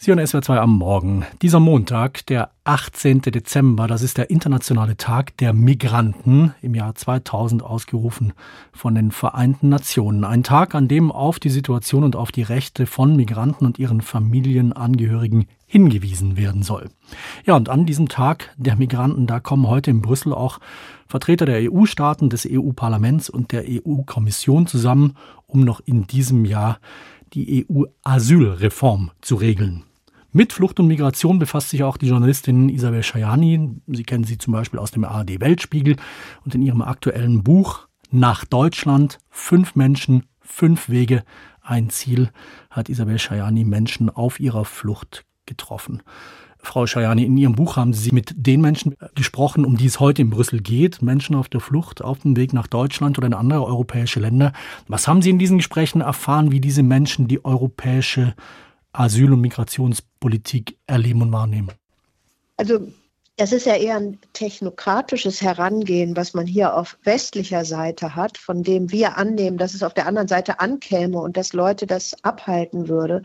Sie hören SWR 2 am Morgen. Dieser Montag, der 18. Dezember, das ist der internationale Tag der Migranten, im Jahr 2000 ausgerufen von den Vereinten Nationen. Ein Tag, an dem auf die Situation und auf die Rechte von Migranten und ihren Familienangehörigen hingewiesen werden soll. Ja, und an diesem Tag der Migranten, da kommen heute in Brüssel auch Vertreter der EU-Staaten, des EU-Parlaments und der EU-Kommission zusammen, um noch in diesem Jahr die EU-Asylreform zu regeln. Mit Flucht und Migration befasst sich auch die Journalistin Isabel Schajani. Sie kennen sie zum Beispiel aus dem ARD Weltspiegel und in ihrem aktuellen Buch Nach Deutschland, fünf Menschen, fünf Wege, ein Ziel, hat Isabel Schajani Menschen auf ihrer Flucht getroffen. Frau Schajani, in Ihrem Buch haben Sie mit den Menschen gesprochen, um die es heute in Brüssel geht, Menschen auf der Flucht, auf dem Weg nach Deutschland oder in andere europäische Länder. Was haben Sie in diesen Gesprächen erfahren, wie diese Menschen die europäische Asyl- und Migrationspolitik erleben und wahrnehmen? Also es ist ja eher ein technokratisches Herangehen, was man hier auf westlicher Seite hat, von dem wir annehmen, dass es auf der anderen Seite ankäme und dass Leute das abhalten würde.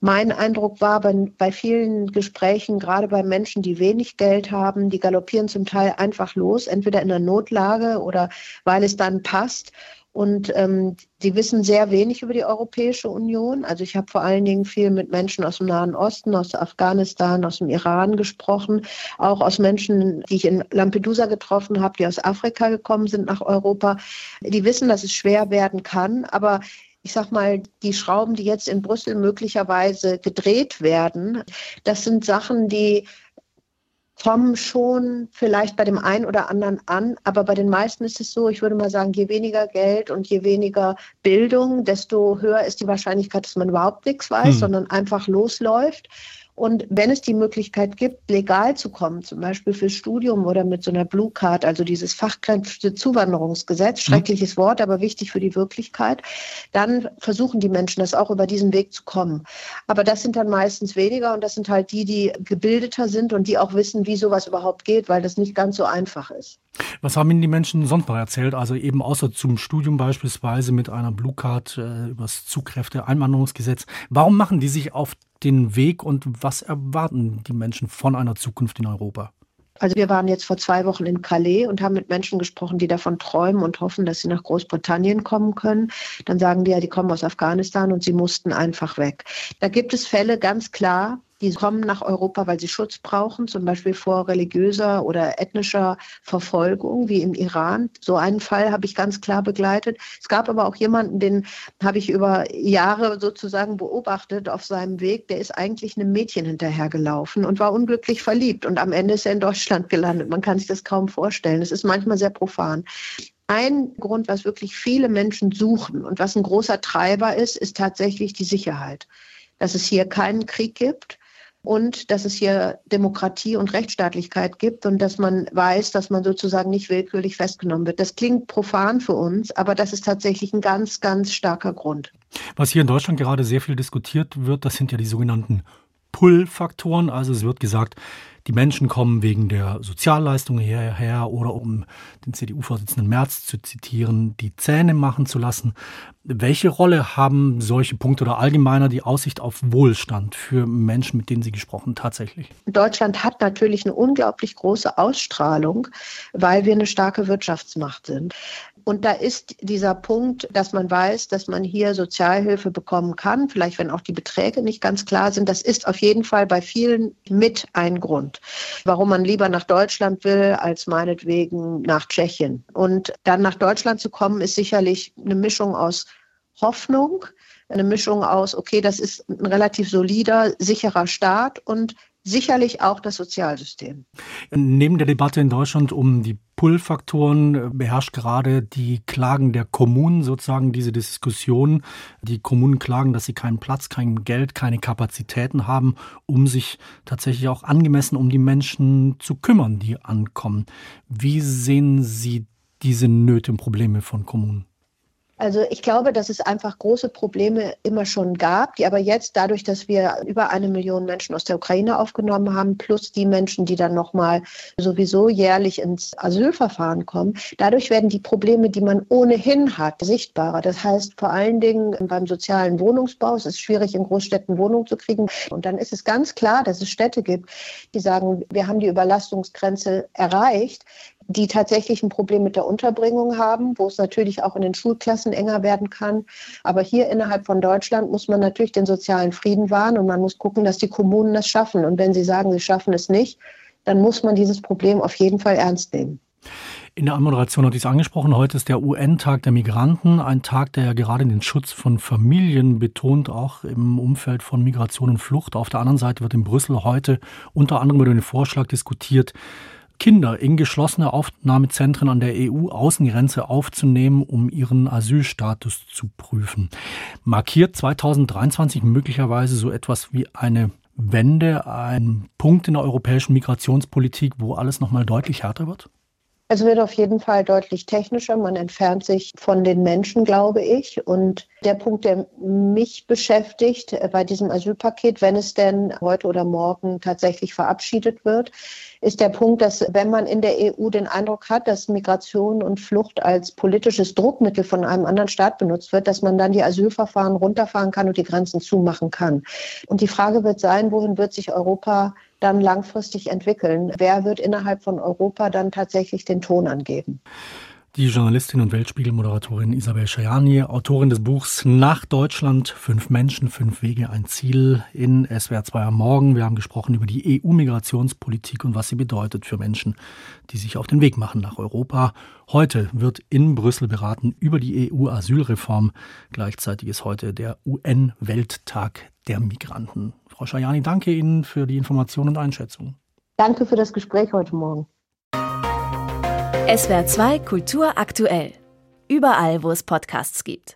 Mein Eindruck war bei, bei vielen Gesprächen, gerade bei Menschen, die wenig Geld haben, die galoppieren zum Teil einfach los, entweder in der Notlage oder weil es dann passt. Und ähm, die wissen sehr wenig über die Europäische Union. Also ich habe vor allen Dingen viel mit Menschen aus dem Nahen Osten, aus Afghanistan, aus dem Iran gesprochen, auch aus Menschen, die ich in Lampedusa getroffen habe, die aus Afrika gekommen sind nach Europa. Die wissen, dass es schwer werden kann, aber ich sag mal, die Schrauben, die jetzt in Brüssel möglicherweise gedreht werden, das sind Sachen, die kommen schon vielleicht bei dem einen oder anderen an, aber bei den meisten ist es so, ich würde mal sagen, je weniger Geld und je weniger Bildung, desto höher ist die Wahrscheinlichkeit, dass man überhaupt nichts weiß, hm. sondern einfach losläuft. Und wenn es die Möglichkeit gibt, legal zu kommen, zum Beispiel fürs Studium oder mit so einer Blue Card, also dieses Fachkräftezuwanderungsgesetz, mhm. schreckliches Wort, aber wichtig für die Wirklichkeit, dann versuchen die Menschen das auch über diesen Weg zu kommen. Aber das sind dann meistens weniger und das sind halt die, die gebildeter sind und die auch wissen, wie sowas überhaupt geht, weil das nicht ganz so einfach ist. Was haben Ihnen die Menschen sonst noch erzählt? Also eben außer zum Studium beispielsweise mit einer Blue Card äh, über das Zugkräfte-Einwanderungsgesetz. Warum machen die sich auf den Weg und was erwarten die Menschen von einer Zukunft in Europa? Also wir waren jetzt vor zwei Wochen in Calais und haben mit Menschen gesprochen, die davon träumen und hoffen, dass sie nach Großbritannien kommen können. Dann sagen die ja, die kommen aus Afghanistan und sie mussten einfach weg. Da gibt es Fälle ganz klar, die kommen nach Europa, weil sie Schutz brauchen, zum Beispiel vor religiöser oder ethnischer Verfolgung, wie im Iran. So einen Fall habe ich ganz klar begleitet. Es gab aber auch jemanden, den habe ich über Jahre sozusagen beobachtet auf seinem Weg. Der ist eigentlich einem Mädchen hinterhergelaufen und war unglücklich verliebt. Und am Ende ist er in Deutschland gelandet. Man kann sich das kaum vorstellen. Es ist manchmal sehr profan. Ein Grund, was wirklich viele Menschen suchen und was ein großer Treiber ist, ist tatsächlich die Sicherheit. Dass es hier keinen Krieg gibt, und dass es hier Demokratie und Rechtsstaatlichkeit gibt und dass man weiß, dass man sozusagen nicht willkürlich festgenommen wird. Das klingt profan für uns, aber das ist tatsächlich ein ganz, ganz starker Grund. Was hier in Deutschland gerade sehr viel diskutiert wird, das sind ja die sogenannten Pull-Faktoren. Also es wird gesagt, die Menschen kommen wegen der Sozialleistungen hierher oder um den CDU-Vorsitzenden Merz zu zitieren, die Zähne machen zu lassen. Welche Rolle haben solche Punkte oder allgemeiner die Aussicht auf Wohlstand für Menschen, mit denen Sie gesprochen tatsächlich? Deutschland hat natürlich eine unglaublich große Ausstrahlung, weil wir eine starke Wirtschaftsmacht sind. Und da ist dieser Punkt, dass man weiß, dass man hier Sozialhilfe bekommen kann, vielleicht wenn auch die Beträge nicht ganz klar sind. Das ist auf jeden Fall bei vielen mit ein Grund, warum man lieber nach Deutschland will als meinetwegen nach Tschechien. Und dann nach Deutschland zu kommen, ist sicherlich eine Mischung aus Hoffnung, eine Mischung aus, okay, das ist ein relativ solider, sicherer Staat und sicherlich auch das Sozialsystem. Neben der Debatte in Deutschland um die Pull-Faktoren äh, beherrscht gerade die Klagen der Kommunen sozusagen diese Diskussion. Die Kommunen klagen, dass sie keinen Platz, kein Geld, keine Kapazitäten haben, um sich tatsächlich auch angemessen um die Menschen zu kümmern, die ankommen. Wie sehen Sie diese Nöte und Probleme von Kommunen? Also ich glaube, dass es einfach große Probleme immer schon gab, die aber jetzt dadurch, dass wir über eine Million Menschen aus der Ukraine aufgenommen haben, plus die Menschen, die dann nochmal sowieso jährlich ins Asylverfahren kommen, dadurch werden die Probleme, die man ohnehin hat, sichtbarer. Das heißt vor allen Dingen beim sozialen Wohnungsbau, es ist schwierig in Großstädten Wohnungen zu kriegen. Und dann ist es ganz klar, dass es Städte gibt, die sagen, wir haben die Überlastungsgrenze erreicht die tatsächlich ein Problem mit der Unterbringung haben, wo es natürlich auch in den Schulklassen enger werden kann. Aber hier innerhalb von Deutschland muss man natürlich den sozialen Frieden wahren und man muss gucken, dass die Kommunen das schaffen. Und wenn sie sagen, sie schaffen es nicht, dann muss man dieses Problem auf jeden Fall ernst nehmen. In der Anmoderation hatte ich es angesprochen, heute ist der UN-Tag der Migranten, ein Tag, der ja gerade den Schutz von Familien betont, auch im Umfeld von Migration und Flucht. Auf der anderen Seite wird in Brüssel heute unter anderem über den Vorschlag diskutiert, Kinder in geschlossene Aufnahmezentren an der EU-Außengrenze aufzunehmen, um ihren Asylstatus zu prüfen. Markiert 2023 möglicherweise so etwas wie eine Wende, ein Punkt in der europäischen Migrationspolitik, wo alles nochmal deutlich härter wird? Es wird auf jeden Fall deutlich technischer. Man entfernt sich von den Menschen, glaube ich. Und der Punkt, der mich beschäftigt bei diesem Asylpaket, wenn es denn heute oder morgen tatsächlich verabschiedet wird, ist der Punkt, dass wenn man in der EU den Eindruck hat, dass Migration und Flucht als politisches Druckmittel von einem anderen Staat benutzt wird, dass man dann die Asylverfahren runterfahren kann und die Grenzen zumachen kann. Und die Frage wird sein, wohin wird sich Europa dann langfristig entwickeln? Wer wird innerhalb von Europa dann tatsächlich den Ton angeben? Die Journalistin und Weltspiegel-Moderatorin Isabel Schajani, Autorin des Buchs Nach Deutschland, Fünf Menschen, Fünf Wege, ein Ziel in SWR 2 am Morgen. Wir haben gesprochen über die EU-Migrationspolitik und was sie bedeutet für Menschen, die sich auf den Weg machen nach Europa. Heute wird in Brüssel beraten über die EU-Asylreform. Gleichzeitig ist heute der UN-Welttag der Migranten. Frau Schajani, danke Ihnen für die Informationen und Einschätzungen. Danke für das Gespräch heute Morgen. SWR 2 Kultur aktuell. Überall, wo es Podcasts gibt.